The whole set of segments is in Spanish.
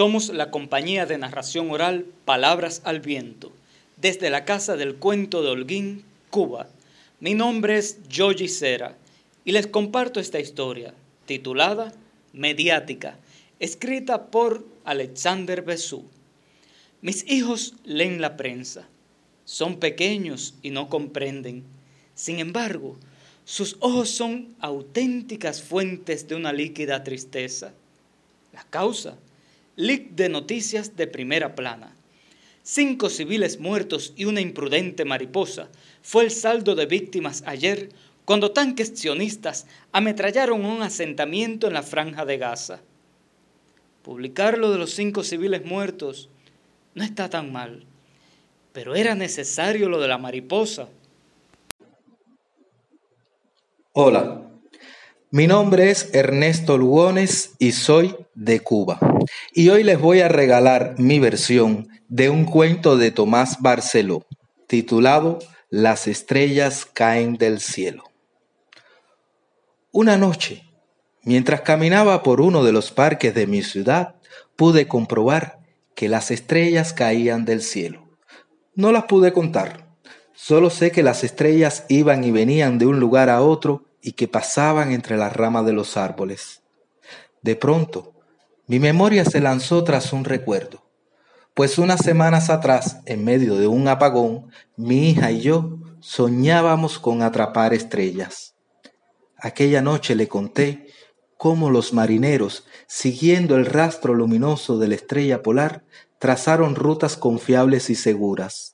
Somos la compañía de narración oral Palabras al Viento, desde la Casa del Cuento de Holguín, Cuba. Mi nombre es Joji Cera y les comparto esta historia, titulada Mediática, escrita por Alexander Besú. Mis hijos leen la prensa. Son pequeños y no comprenden. Sin embargo, sus ojos son auténticas fuentes de una líquida tristeza. La causa, leak de noticias de primera plana. Cinco civiles muertos y una imprudente mariposa fue el saldo de víctimas ayer cuando tanques sionistas ametrallaron un asentamiento en la franja de Gaza. Publicar lo de los cinco civiles muertos no está tan mal, pero era necesario lo de la mariposa. Hola, mi nombre es Ernesto Lugones y soy de Cuba. Y hoy les voy a regalar mi versión de un cuento de Tomás Barceló, titulado Las estrellas caen del cielo. Una noche, mientras caminaba por uno de los parques de mi ciudad, pude comprobar que las estrellas caían del cielo. No las pude contar, solo sé que las estrellas iban y venían de un lugar a otro y que pasaban entre las ramas de los árboles. De pronto, mi memoria se lanzó tras un recuerdo, pues unas semanas atrás, en medio de un apagón, mi hija y yo soñábamos con atrapar estrellas. Aquella noche le conté cómo los marineros, siguiendo el rastro luminoso de la estrella polar, trazaron rutas confiables y seguras.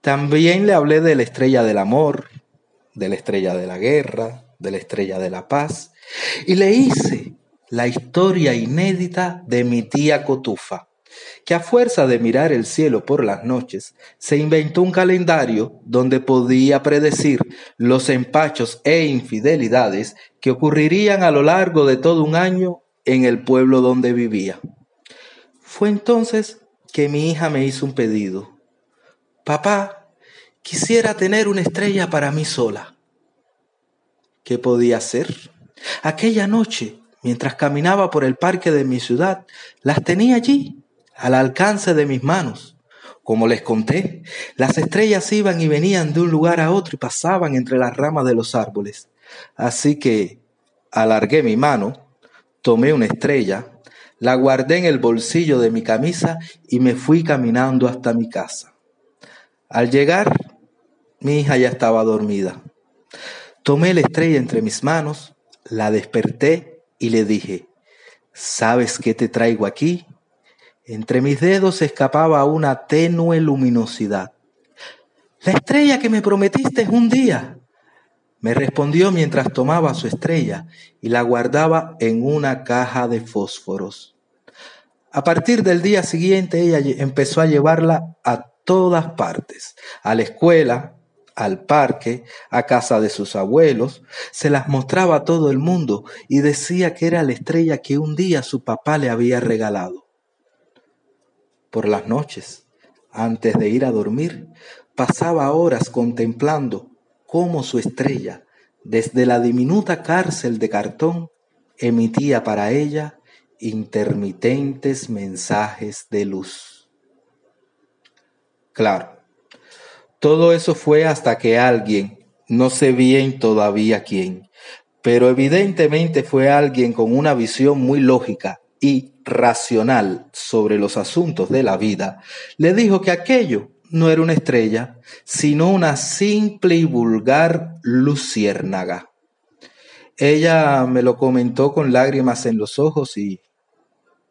También le hablé de la estrella del amor, de la estrella de la guerra, de la estrella de la paz, y le hice la historia inédita de mi tía Cotufa, que a fuerza de mirar el cielo por las noches, se inventó un calendario donde podía predecir los empachos e infidelidades que ocurrirían a lo largo de todo un año en el pueblo donde vivía. Fue entonces que mi hija me hizo un pedido. Papá, Quisiera tener una estrella para mí sola. ¿Qué podía hacer? Aquella noche, mientras caminaba por el parque de mi ciudad, las tenía allí, al alcance de mis manos. Como les conté, las estrellas iban y venían de un lugar a otro y pasaban entre las ramas de los árboles. Así que alargué mi mano, tomé una estrella, la guardé en el bolsillo de mi camisa y me fui caminando hasta mi casa. Al llegar, mi hija ya estaba dormida. Tomé la estrella entre mis manos, la desperté y le dije, ¿sabes qué te traigo aquí? Entre mis dedos escapaba una tenue luminosidad. La estrella que me prometiste un día. Me respondió mientras tomaba su estrella y la guardaba en una caja de fósforos. A partir del día siguiente ella empezó a llevarla a todas partes, a la escuela, al parque, a casa de sus abuelos, se las mostraba a todo el mundo y decía que era la estrella que un día su papá le había regalado. Por las noches, antes de ir a dormir, pasaba horas contemplando cómo su estrella, desde la diminuta cárcel de cartón, emitía para ella intermitentes mensajes de luz. Claro, todo eso fue hasta que alguien, no sé bien todavía quién, pero evidentemente fue alguien con una visión muy lógica y racional sobre los asuntos de la vida, le dijo que aquello no era una estrella, sino una simple y vulgar luciérnaga. Ella me lo comentó con lágrimas en los ojos y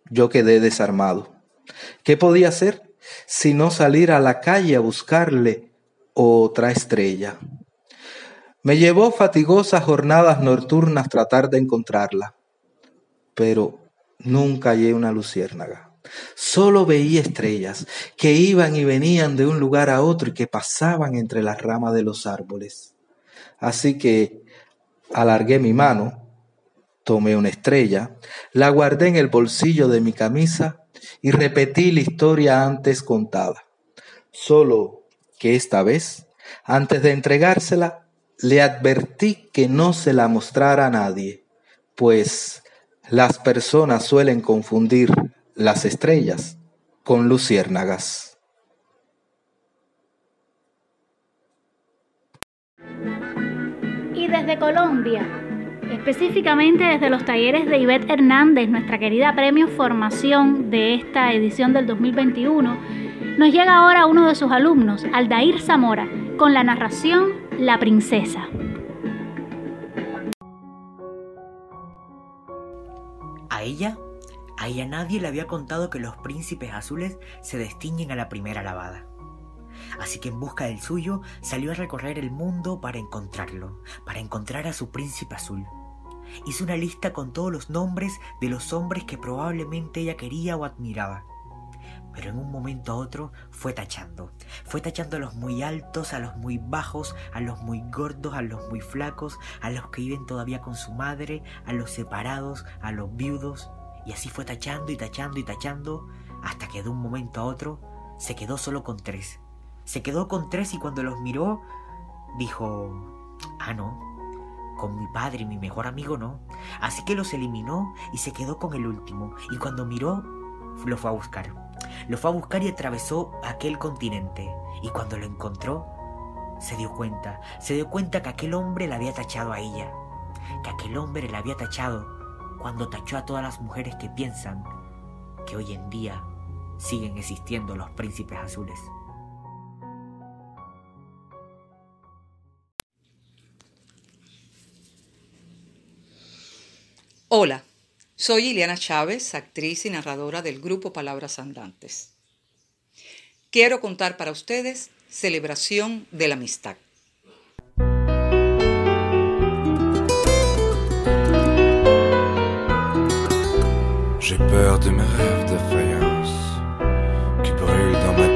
yo quedé desarmado. ¿Qué podía hacer sino salir a la calle a buscarle otra estrella. Me llevó fatigosas jornadas nocturnas tratar de encontrarla, pero nunca hallé una luciérnaga. Solo veía estrellas que iban y venían de un lugar a otro y que pasaban entre las ramas de los árboles. Así que alargué mi mano, tomé una estrella, la guardé en el bolsillo de mi camisa y repetí la historia antes contada. Solo que esta vez, antes de entregársela, le advertí que no se la mostrara a nadie, pues las personas suelen confundir las estrellas con luciérnagas. Y desde Colombia, específicamente desde los talleres de Ivette Hernández, nuestra querida premio Formación de esta edición del 2021, nos llega ahora uno de sus alumnos, Aldair Zamora, con la narración La Princesa. A ella, a ella nadie le había contado que los príncipes azules se distinguen a la primera lavada. Así que en busca del suyo salió a recorrer el mundo para encontrarlo, para encontrar a su príncipe azul. Hizo una lista con todos los nombres de los hombres que probablemente ella quería o admiraba. Pero en un momento a otro fue tachando. Fue tachando a los muy altos, a los muy bajos, a los muy gordos, a los muy flacos, a los que viven todavía con su madre, a los separados, a los viudos. Y así fue tachando y tachando y tachando hasta que de un momento a otro se quedó solo con tres. Se quedó con tres y cuando los miró dijo, ah, no, con mi padre y mi mejor amigo no. Así que los eliminó y se quedó con el último. Y cuando miró, lo fue a buscar. Lo fue a buscar y atravesó aquel continente. Y cuando lo encontró, se dio cuenta, se dio cuenta que aquel hombre la había tachado a ella. Que aquel hombre la había tachado cuando tachó a todas las mujeres que piensan que hoy en día siguen existiendo los príncipes azules. Hola, soy Ileana Chávez, actriz y narradora del grupo Palabras Andantes. Quiero contar para ustedes Celebración de la Amistad. J'ai de de faïence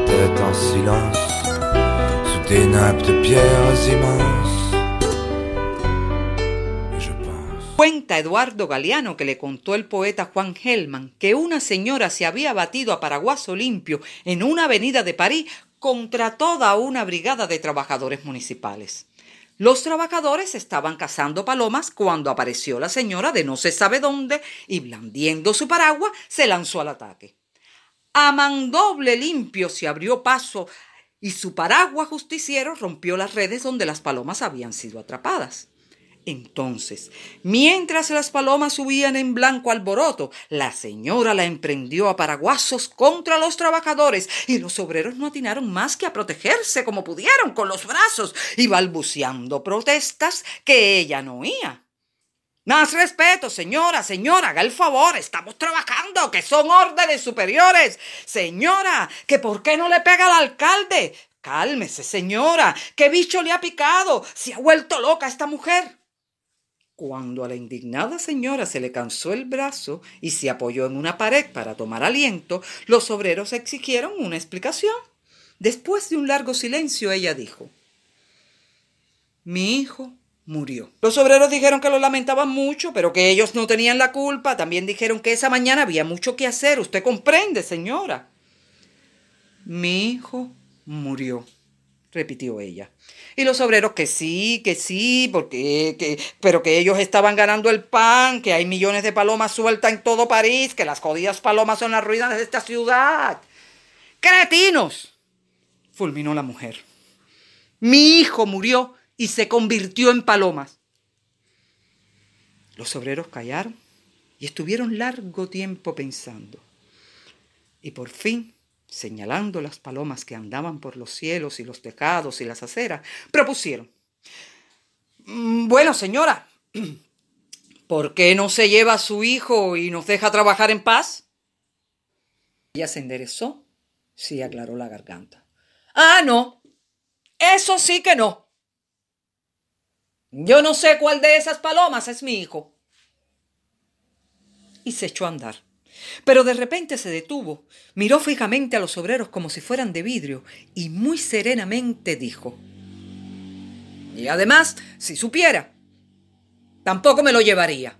tête en des de pierres. Eduardo Galeano que le contó el poeta Juan Gelman que una señora se había batido a paraguaso limpio en una avenida de París contra toda una brigada de trabajadores municipales. Los trabajadores estaban cazando palomas cuando apareció la señora de no se sabe dónde y blandiendo su paraguas se lanzó al ataque. A mandoble limpio se abrió paso y su paraguas justiciero rompió las redes donde las palomas habían sido atrapadas. Entonces, mientras las palomas subían en blanco alboroto, la señora la emprendió a paraguasos contra los trabajadores y los obreros no atinaron más que a protegerse como pudieron con los brazos y balbuceando protestas que ella no oía. Más respeto, señora, señora, haga el favor, estamos trabajando, que son órdenes superiores. Señora, que por qué no le pega al alcalde. Cálmese, señora, ¿qué bicho le ha picado? Se ha vuelto loca esta mujer. Cuando a la indignada señora se le cansó el brazo y se apoyó en una pared para tomar aliento, los obreros exigieron una explicación. Después de un largo silencio, ella dijo, Mi hijo murió. Los obreros dijeron que lo lamentaban mucho, pero que ellos no tenían la culpa. También dijeron que esa mañana había mucho que hacer. Usted comprende, señora. Mi hijo murió repitió ella. Y los obreros que sí, que sí, porque, que, pero que ellos estaban ganando el pan, que hay millones de palomas sueltas en todo París, que las jodidas palomas son las ruinas de esta ciudad. ¡Cretinos! fulminó la mujer. Mi hijo murió y se convirtió en palomas. Los obreros callaron y estuvieron largo tiempo pensando. Y por fin señalando las palomas que andaban por los cielos y los tejados y las aceras, propusieron, mm, bueno, señora, ¿por qué no se lleva a su hijo y nos deja trabajar en paz? Ella se enderezó, sí aclaró la garganta. Ah, no, eso sí que no. Yo no sé cuál de esas palomas es mi hijo. Y se echó a andar. Pero de repente se detuvo, miró fijamente a los obreros como si fueran de vidrio y muy serenamente dijo, y además, si supiera, tampoco me lo llevaría.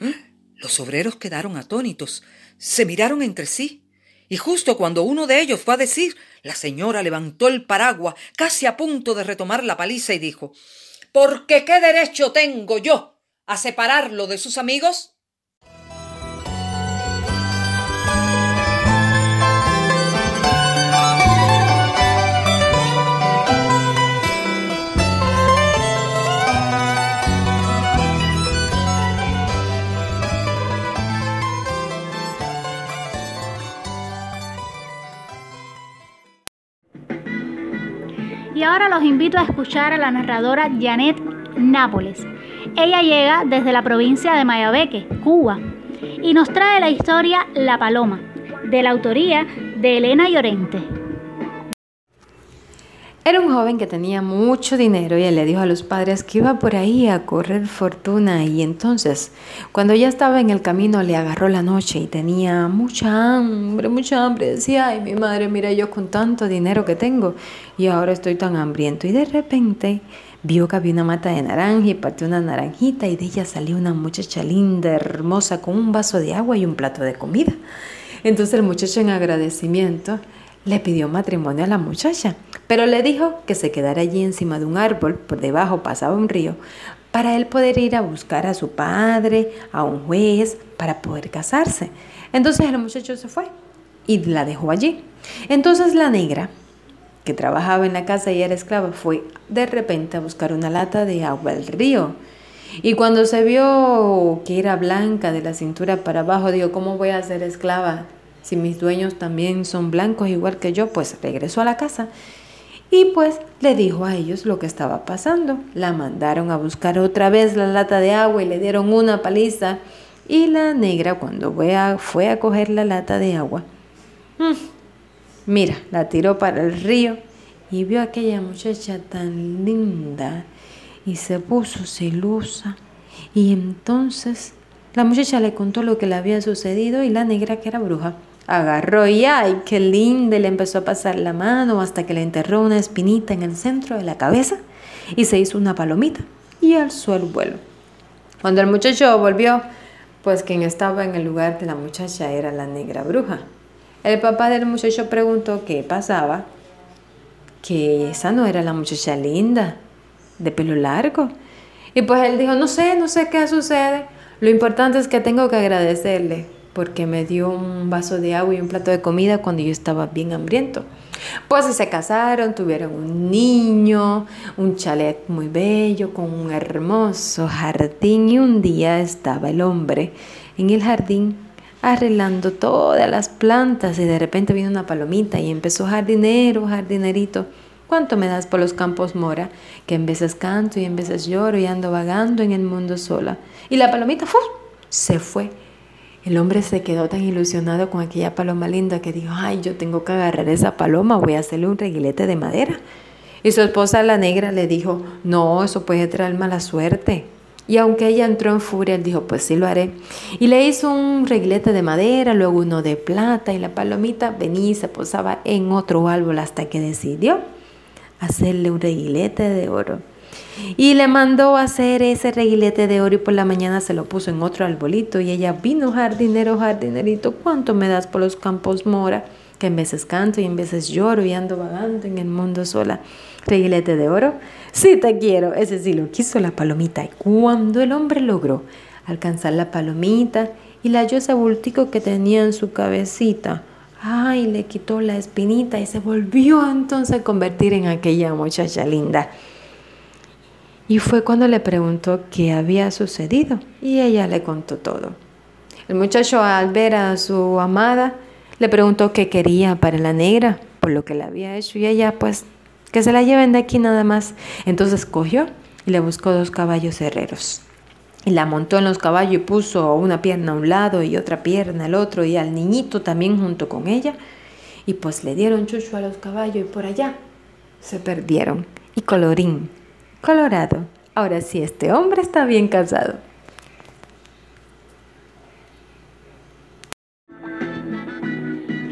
¿Eh? Los obreros quedaron atónitos, se miraron entre sí, y justo cuando uno de ellos fue a decir, la señora levantó el paraguas, casi a punto de retomar la paliza, y dijo, ¿Porque qué derecho tengo yo a separarlo de sus amigos? Y ahora los invito a escuchar a la narradora Janet Nápoles. Ella llega desde la provincia de Mayabeque, Cuba, y nos trae la historia La Paloma, de la autoría de Elena Llorente. Era un joven que tenía mucho dinero y él le dijo a los padres que iba por ahí a correr fortuna y entonces cuando ya estaba en el camino le agarró la noche y tenía mucha hambre, mucha hambre. Decía, ay mi madre, mira yo con tanto dinero que tengo y ahora estoy tan hambriento y de repente vio que había una mata de naranja y partió una naranjita y de ella salió una muchacha linda, hermosa, con un vaso de agua y un plato de comida. Entonces el muchacho en agradecimiento le pidió matrimonio a la muchacha, pero le dijo que se quedara allí encima de un árbol, por debajo pasaba un río, para él poder ir a buscar a su padre, a un juez, para poder casarse. Entonces el muchacho se fue y la dejó allí. Entonces la negra, que trabajaba en la casa y era esclava, fue de repente a buscar una lata de agua al río. Y cuando se vio que era blanca de la cintura para abajo, dijo, ¿cómo voy a ser esclava si mis dueños también son blancos igual que yo, pues regresó a la casa y pues le dijo a ellos lo que estaba pasando. La mandaron a buscar otra vez la lata de agua y le dieron una paliza. Y la negra cuando fue a, fue a coger la lata de agua, mm, mira, la tiró para el río y vio a aquella muchacha tan linda y se puso celosa. Y entonces la muchacha le contó lo que le había sucedido y la negra que era bruja agarró y ay, qué linda, le empezó a pasar la mano hasta que le enterró una espinita en el centro de la cabeza y se hizo una palomita y alzó el vuelo. Cuando el muchacho volvió, pues quien estaba en el lugar de la muchacha era la negra bruja. El papá del muchacho preguntó qué pasaba, que esa no era la muchacha linda, de pelo largo. Y pues él dijo, no sé, no sé qué sucede. Lo importante es que tengo que agradecerle porque me dio un vaso de agua y un plato de comida cuando yo estaba bien hambriento. Pues se casaron, tuvieron un niño, un chalet muy bello con un hermoso jardín y un día estaba el hombre en el jardín arreglando todas las plantas y de repente vino una palomita y empezó jardinero, jardinerito. ¿Cuánto me das por los campos mora? Que en veces canto y en veces lloro y ando vagando en el mundo sola. Y la palomita ¡fu! se fue el hombre se quedó tan ilusionado con aquella paloma linda que dijo, ay, yo tengo que agarrar esa paloma, voy a hacerle un reguilete de madera. Y su esposa la negra le dijo, no, eso puede traer mala suerte. Y aunque ella entró en furia, él dijo, pues sí lo haré. Y le hizo un reguilete de madera, luego uno de plata, y la palomita venía y se posaba en otro árbol hasta que decidió hacerle un reguilete de oro. Y le mandó a hacer ese reguilete de oro y por la mañana se lo puso en otro arbolito y ella vino jardinero, jardinerito, ¿cuánto me das por los campos mora? Que en veces canto y en veces lloro y ando vagando en el mundo sola. Reguilete de oro, sí te quiero, ese sí lo quiso la palomita. Y cuando el hombre logró alcanzar la palomita y la halló ese bultico que tenía en su cabecita, ay, le quitó la espinita y se volvió entonces a convertir en aquella muchacha linda. Y fue cuando le preguntó qué había sucedido y ella le contó todo. El muchacho al ver a su amada le preguntó qué quería para la negra por lo que le había hecho y ella pues que se la lleven de aquí nada más. Entonces cogió y le buscó dos caballos herreros. Y la montó en los caballos y puso una pierna a un lado y otra pierna al otro y al niñito también junto con ella. Y pues le dieron chucho a los caballos y por allá se perdieron. Y colorín Colorado. Ahora sí, este hombre está bien casado.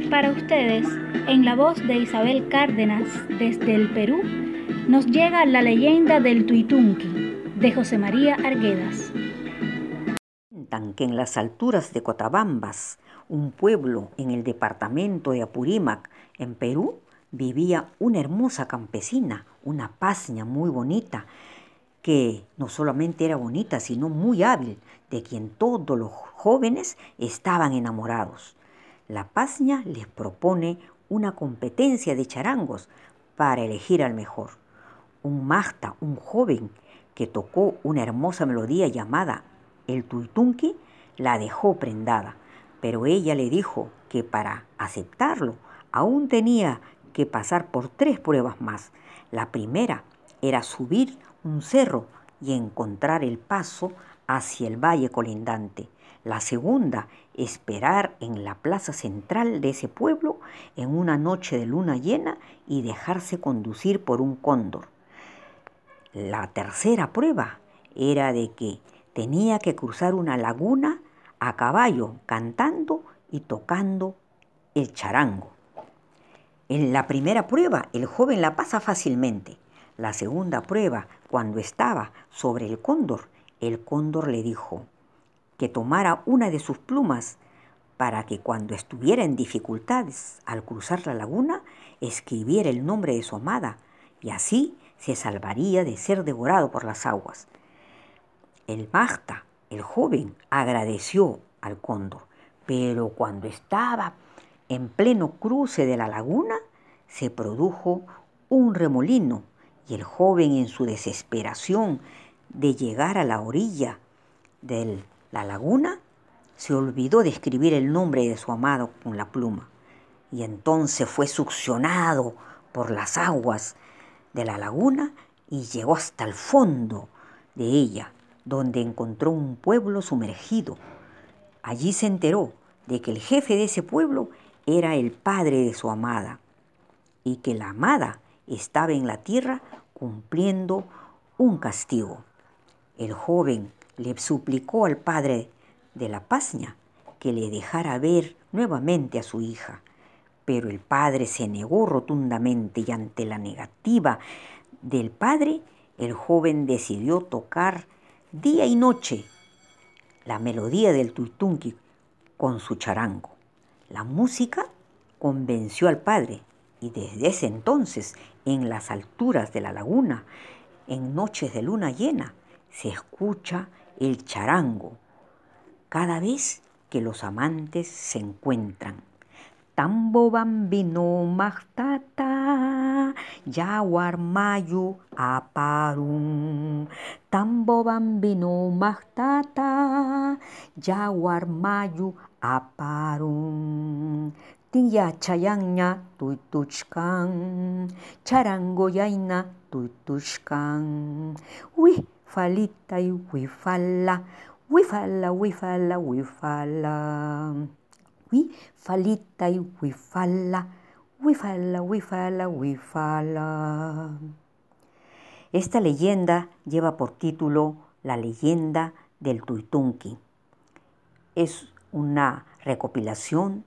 Para ustedes, en la voz de Isabel Cárdenas, desde el Perú, nos llega la leyenda del Tuitunqui, de José María Arguedas. Cuentan que en las alturas de Cotabambas, un pueblo en el departamento de Apurímac, en Perú, vivía una hermosa campesina, una pasña muy bonita, que no solamente era bonita, sino muy hábil, de quien todos los jóvenes estaban enamorados. La pasña les propone una competencia de charangos para elegir al mejor. Un masta, un joven que tocó una hermosa melodía llamada el tuitunqui, la dejó prendada, pero ella le dijo que para aceptarlo aún tenía que pasar por tres pruebas más. La primera era subir un cerro y encontrar el paso hacia el valle colindante. La segunda, esperar en la plaza central de ese pueblo en una noche de luna llena y dejarse conducir por un cóndor. La tercera prueba era de que tenía que cruzar una laguna a caballo cantando y tocando el charango. En la primera prueba el joven la pasa fácilmente. La segunda prueba, cuando estaba sobre el cóndor, el cóndor le dijo que tomara una de sus plumas para que cuando estuviera en dificultades al cruzar la laguna, escribiera el nombre de su amada y así se salvaría de ser devorado por las aguas. El Magta, el joven, agradeció al cóndor, pero cuando estaba en pleno cruce de la laguna, se produjo un remolino y el joven en su desesperación de llegar a la orilla de la laguna, se olvidó de escribir el nombre de su amado con la pluma y entonces fue succionado por las aguas de la laguna y llegó hasta el fondo de ella, donde encontró un pueblo sumergido. Allí se enteró de que el jefe de ese pueblo era el padre de su amada y que la amada estaba en la tierra cumpliendo un castigo. El joven le suplicó al padre de la pasña que le dejara ver nuevamente a su hija, pero el padre se negó rotundamente y ante la negativa del padre, el joven decidió tocar día y noche la melodía del tuitunqui con su charango. La música convenció al padre y desde ese entonces, en las alturas de la laguna, en noches de luna llena, se escucha el charango cada vez que los amantes se encuentran. Tambo bambino yawar mayu aparum. Tambo bambino magtata, yawar mayu aparum. Tiya chayanya tuituchkan, charango yaina tuituchkan. Uy, falita y wifala, wifala, wifala, wifala. Wi, falita y wifala, wifala, wifala, wifala. Esta leyenda lleva por título La leyenda del Tuitunqui. Es una recopilación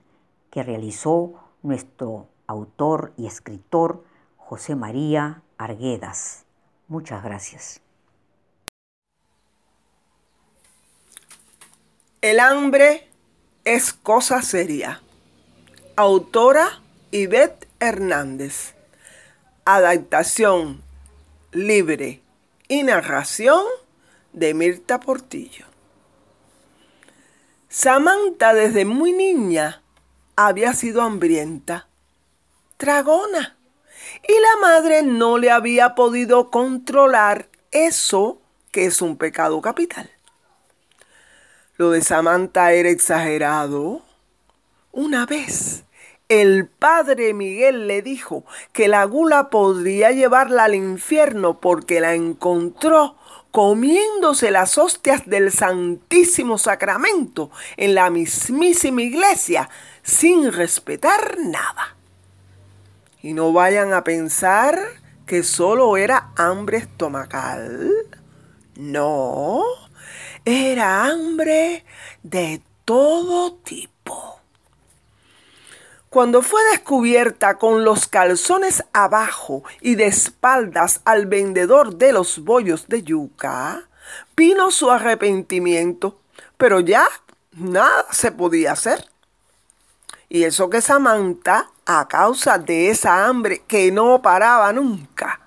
que realizó nuestro autor y escritor José María Arguedas. Muchas gracias. El hambre es cosa seria. Autora Ivette Hernández. Adaptación libre y narración de Mirta Portillo. Samantha desde muy niña había sido hambrienta, tragona, y la madre no le había podido controlar eso que es un pecado capital. Lo de Samantha era exagerado. Una vez, el padre Miguel le dijo que la gula podría llevarla al infierno porque la encontró comiéndose las hostias del Santísimo Sacramento en la mismísima iglesia sin respetar nada. Y no vayan a pensar que solo era hambre estomacal. No, era hambre de todo tipo. Cuando fue descubierta con los calzones abajo y de espaldas al vendedor de los bollos de yuca, vino su arrepentimiento, pero ya nada se podía hacer. Y eso que Samantha, a causa de esa hambre que no paraba nunca,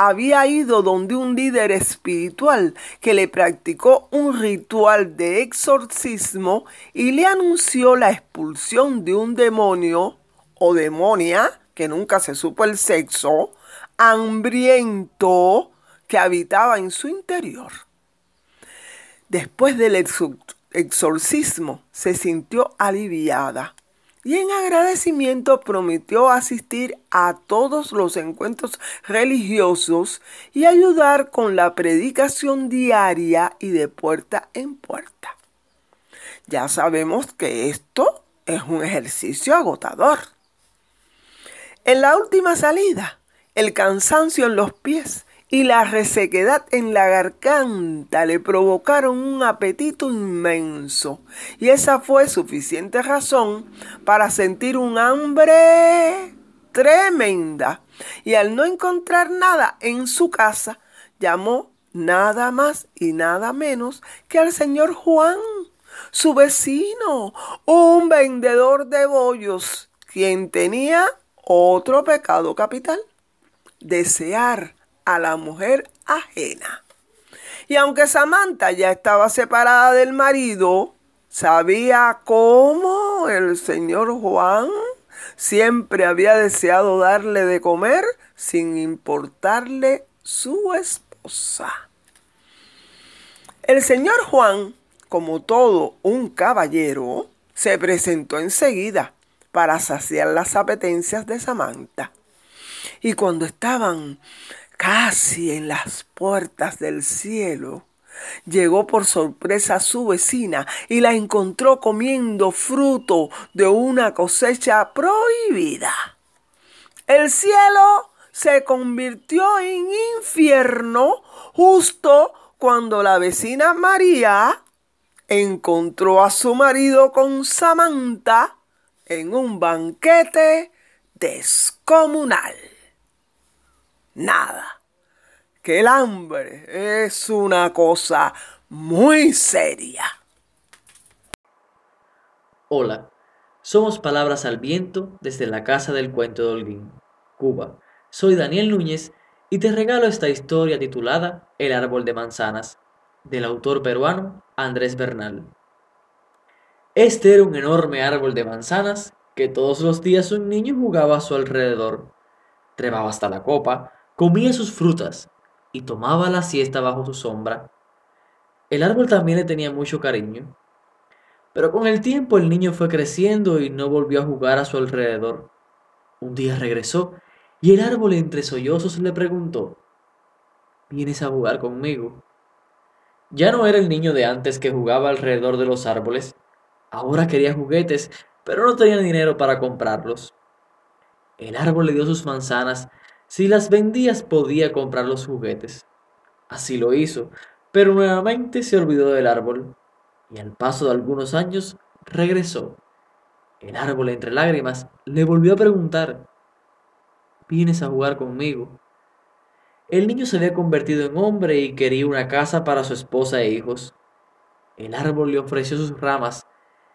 había ido donde un líder espiritual que le practicó un ritual de exorcismo y le anunció la expulsión de un demonio o demonia, que nunca se supo el sexo, hambriento que habitaba en su interior. Después del exorcismo se sintió aliviada y en agradecimiento prometió asistir a todos los encuentros religiosos y ayudar con la predicación diaria y de puerta en puerta. Ya sabemos que esto es un ejercicio agotador. En la última salida, el cansancio en los pies y la resequedad en la garganta le provocaron un apetito inmenso, y esa fue suficiente razón para sentir un hambre tremenda. Y al no encontrar nada en su casa, llamó nada más y nada menos que al señor Juan, su vecino, un vendedor de bollos, quien tenía otro pecado capital, desear a la mujer ajena. Y aunque Samantha ya estaba separada del marido, sabía cómo el señor Juan siempre había deseado darle de comer sin importarle su esposa. El señor Juan, como todo un caballero, se presentó enseguida para saciar las apetencias de Samantha. Y cuando estaban casi en las puertas del cielo, llegó por sorpresa a su vecina y la encontró comiendo fruto de una cosecha prohibida. El cielo se convirtió en infierno justo cuando la vecina María encontró a su marido con Samantha en un banquete descomunal nada. Que el hambre es una cosa muy seria. Hola, somos Palabras al Viento desde la Casa del Cuento de Holguín, Cuba. Soy Daniel Núñez y te regalo esta historia titulada El árbol de manzanas, del autor peruano Andrés Bernal. Este era un enorme árbol de manzanas que todos los días un niño jugaba a su alrededor. Trepaba hasta la copa, comía sus frutas y tomaba la siesta bajo su sombra. El árbol también le tenía mucho cariño. Pero con el tiempo el niño fue creciendo y no volvió a jugar a su alrededor. Un día regresó y el árbol entre sollozos le preguntó, ¿vienes a jugar conmigo? Ya no era el niño de antes que jugaba alrededor de los árboles. Ahora quería juguetes, pero no tenía dinero para comprarlos. El árbol le dio sus manzanas si las vendías podía comprar los juguetes. Así lo hizo, pero nuevamente se olvidó del árbol y al paso de algunos años regresó. El árbol entre lágrimas le volvió a preguntar, ¿vienes a jugar conmigo? El niño se había convertido en hombre y quería una casa para su esposa e hijos. El árbol le ofreció sus ramas.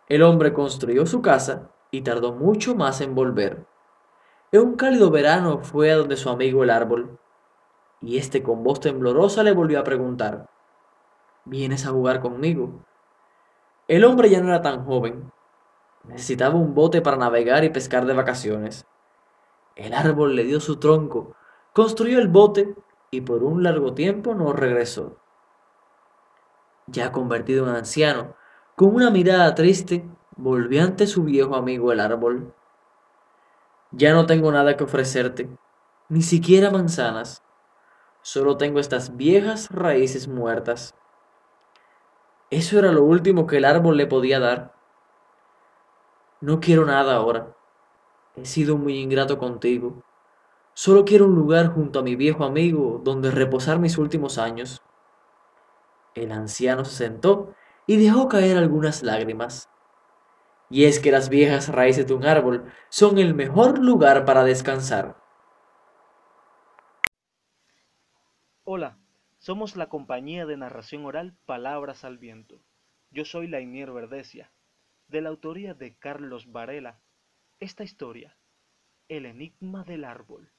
El hombre construyó su casa y tardó mucho más en volver. En un cálido verano fue a donde su amigo el árbol, y este con voz temblorosa le volvió a preguntar, ¿vienes a jugar conmigo? El hombre ya no era tan joven, necesitaba un bote para navegar y pescar de vacaciones. El árbol le dio su tronco, construyó el bote y por un largo tiempo no regresó. Ya convertido en anciano, con una mirada triste, volvió ante su viejo amigo el árbol. Ya no tengo nada que ofrecerte, ni siquiera manzanas. Solo tengo estas viejas raíces muertas. Eso era lo último que el árbol le podía dar. No quiero nada ahora. He sido muy ingrato contigo. Solo quiero un lugar junto a mi viejo amigo donde reposar mis últimos años. El anciano se sentó y dejó caer algunas lágrimas. Y es que las viejas raíces de un árbol son el mejor lugar para descansar. Hola, somos la compañía de narración oral Palabras al Viento. Yo soy Lainier Verdesia, de la autoría de Carlos Varela. Esta historia, El enigma del árbol.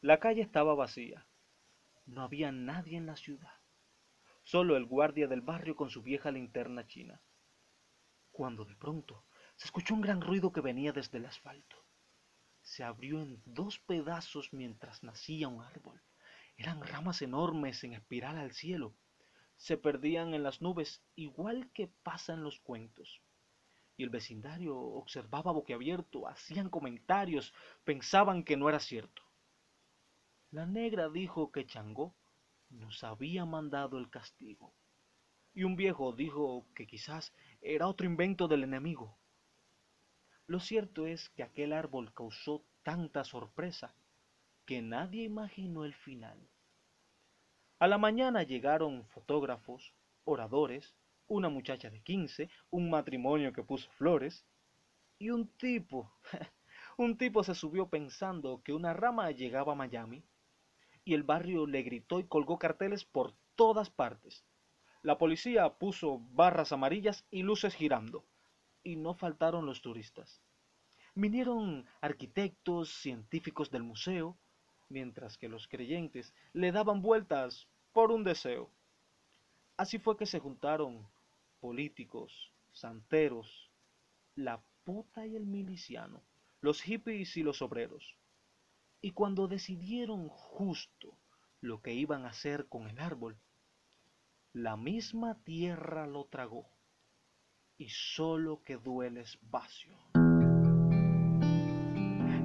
La calle estaba vacía. No había nadie en la ciudad. Solo el guardia del barrio con su vieja linterna china cuando de pronto se escuchó un gran ruido que venía desde el asfalto. Se abrió en dos pedazos mientras nacía un árbol. Eran ramas enormes en espiral al cielo. Se perdían en las nubes igual que pasa en los cuentos. y el vecindario observaba boquiabierto, hacían comentarios, pensaban que no era cierto. La negra dijo que Changó nos había mandado el castigo, y un viejo dijo que quizás era otro invento del enemigo. Lo cierto es que aquel árbol causó tanta sorpresa que nadie imaginó el final. A la mañana llegaron fotógrafos, oradores, una muchacha de quince, un matrimonio que puso flores, y un tipo, un tipo se subió pensando que una rama llegaba a Miami, y el barrio le gritó y colgó carteles por todas partes. La policía puso barras amarillas y luces girando, y no faltaron los turistas. Vinieron arquitectos, científicos del museo, mientras que los creyentes le daban vueltas por un deseo. Así fue que se juntaron políticos, santeros, la puta y el miliciano, los hippies y los obreros. Y cuando decidieron justo lo que iban a hacer con el árbol, la misma tierra lo tragó y solo quedó el espacio.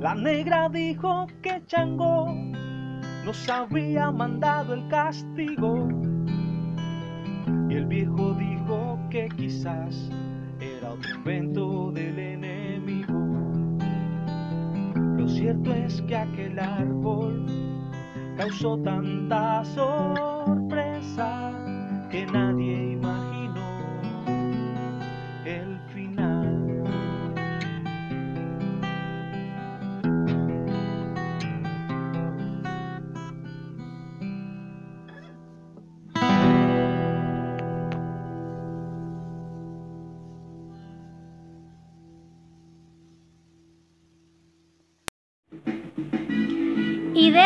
La negra dijo que Changó nos había mandado el castigo y el viejo dijo que quizás era otro invento del enemigo. Lo cierto es que aquel árbol causó tanta sorpresa que nadie imaginó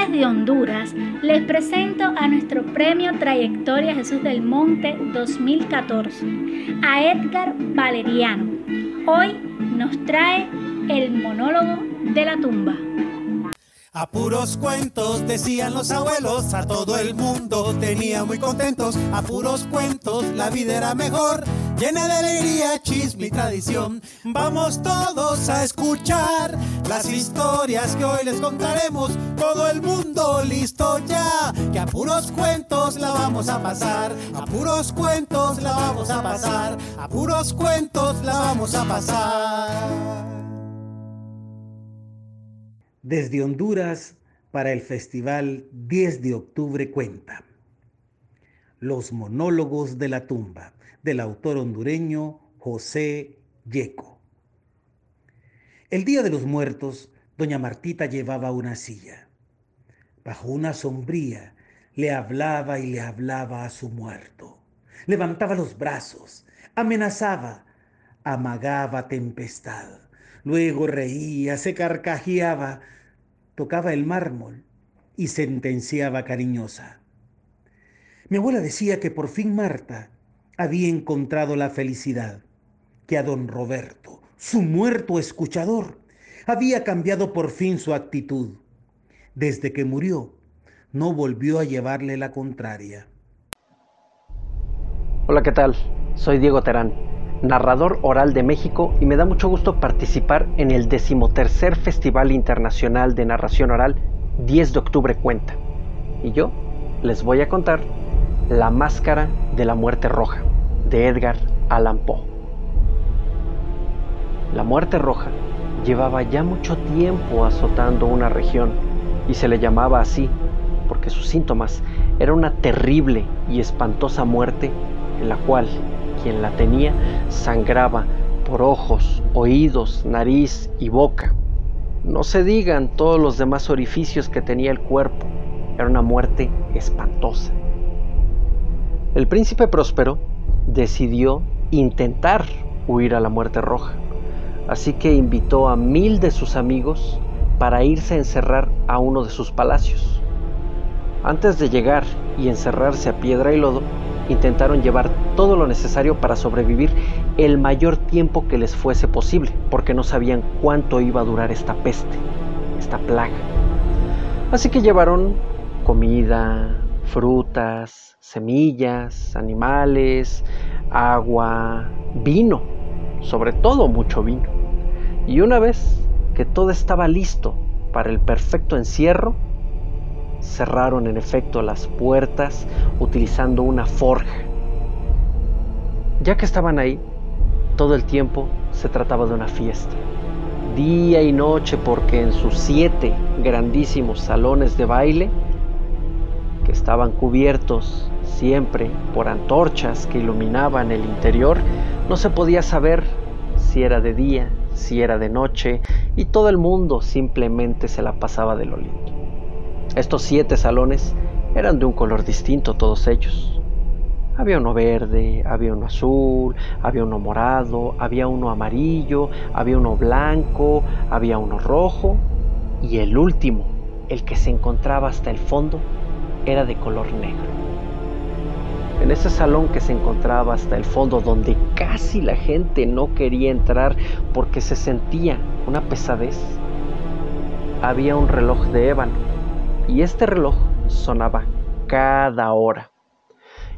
Desde Honduras les presento a nuestro premio Trayectoria Jesús del Monte 2014, a Edgar Valeriano. Hoy nos trae el monólogo de la tumba. A puros cuentos decían los abuelos, a todo el mundo tenía muy contentos. A puros cuentos la vida era mejor, llena de alegría, chisme y tradición. Vamos todos a escuchar las historias que hoy les contaremos. Todo el mundo listo ya, que a puros cuentos la vamos a pasar. A puros cuentos la vamos a pasar. A puros cuentos la vamos a pasar. Desde Honduras para el Festival 10 de Octubre Cuenta. Los monólogos de la tumba del autor hondureño José Yeco. El Día de los Muertos, doña Martita llevaba una silla. Bajo una sombría le hablaba y le hablaba a su muerto. Levantaba los brazos, amenazaba, amagaba tempestad. Luego reía, se carcajeaba, tocaba el mármol y sentenciaba cariñosa. Mi abuela decía que por fin Marta había encontrado la felicidad, que a don Roberto, su muerto escuchador, había cambiado por fin su actitud. Desde que murió, no volvió a llevarle la contraria. Hola, ¿qué tal? Soy Diego Terán narrador oral de México y me da mucho gusto participar en el decimotercer Festival Internacional de Narración Oral 10 de octubre cuenta. Y yo les voy a contar La Máscara de la Muerte Roja de Edgar Allan Poe. La Muerte Roja llevaba ya mucho tiempo azotando una región y se le llamaba así porque sus síntomas eran una terrible y espantosa muerte en la cual quien la tenía sangraba por ojos, oídos, nariz y boca. No se digan todos los demás orificios que tenía el cuerpo. Era una muerte espantosa. El príncipe próspero decidió intentar huir a la muerte roja, así que invitó a mil de sus amigos para irse a encerrar a uno de sus palacios. Antes de llegar y encerrarse a piedra y lodo, intentaron llevar todo lo necesario para sobrevivir el mayor tiempo que les fuese posible, porque no sabían cuánto iba a durar esta peste, esta plaga. Así que llevaron comida, frutas, semillas, animales, agua, vino, sobre todo mucho vino. Y una vez que todo estaba listo para el perfecto encierro, cerraron en efecto las puertas utilizando una forja. Ya que estaban ahí, todo el tiempo se trataba de una fiesta. Día y noche porque en sus siete grandísimos salones de baile, que estaban cubiertos siempre por antorchas que iluminaban el interior, no se podía saber si era de día, si era de noche, y todo el mundo simplemente se la pasaba de lo lindo. Estos siete salones eran de un color distinto todos ellos. Había uno verde, había uno azul, había uno morado, había uno amarillo, había uno blanco, había uno rojo y el último, el que se encontraba hasta el fondo, era de color negro. En ese salón que se encontraba hasta el fondo, donde casi la gente no quería entrar porque se sentía una pesadez, había un reloj de ébano y este reloj sonaba cada hora.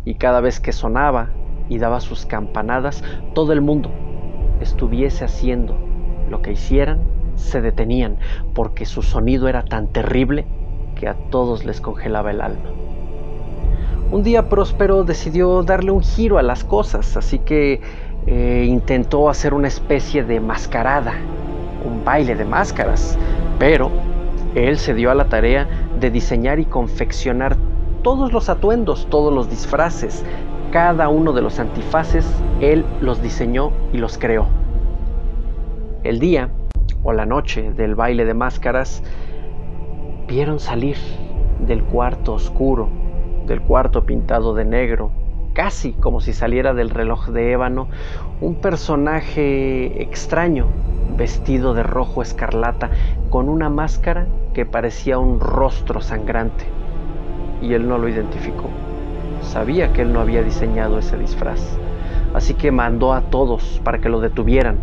Y cada vez que sonaba y daba sus campanadas, todo el mundo estuviese haciendo lo que hicieran, se detenían, porque su sonido era tan terrible que a todos les congelaba el alma. Un día Próspero decidió darle un giro a las cosas, así que eh, intentó hacer una especie de mascarada, un baile de máscaras, pero él se dio a la tarea de diseñar y confeccionar todos los atuendos, todos los disfraces, cada uno de los antifaces, él los diseñó y los creó. El día o la noche del baile de máscaras, vieron salir del cuarto oscuro del cuarto pintado de negro, casi como si saliera del reloj de ébano, un personaje extraño, vestido de rojo escarlata, con una máscara que parecía un rostro sangrante. Y él no lo identificó. Sabía que él no había diseñado ese disfraz. Así que mandó a todos para que lo detuvieran,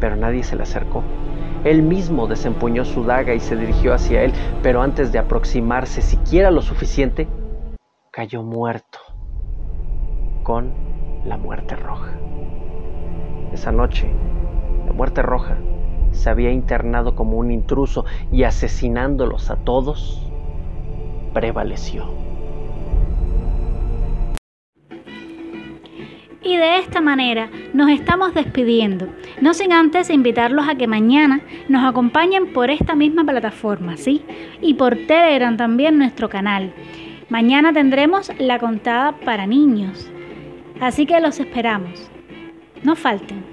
pero nadie se le acercó. Él mismo desempuñó su daga y se dirigió hacia él, pero antes de aproximarse siquiera lo suficiente, cayó muerto con la muerte roja. Esa noche, la muerte roja se había internado como un intruso y asesinándolos a todos, prevaleció. Y de esta manera nos estamos despidiendo, no sin antes invitarlos a que mañana nos acompañen por esta misma plataforma, ¿sí? Y por Telegram también nuestro canal. Mañana tendremos la contada para niños, así que los esperamos. No falten.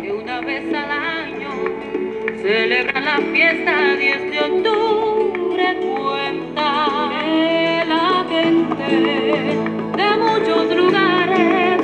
que una vez al año celebran la fiesta 10 de octubre cuenta la gente de muchos lugares